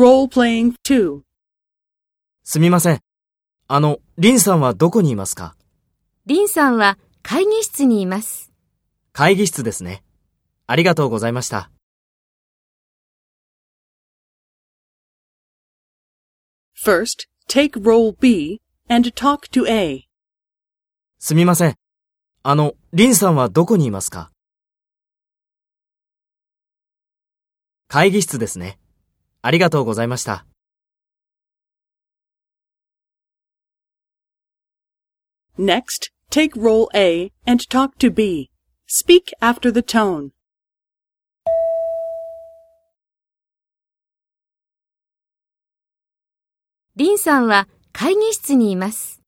Role playing 2. すみません。あの、リンさんはどこにいますか？リンさんは会議室にいます。会議室ですね。ありがとうございました。First, take role B and talk to A. すみません。あの、リンさんはどこにいますか？会議室ですね。ありがとうございました。Next, take role A and talk to B. Speak after the tone. リンさんは会議室にいます。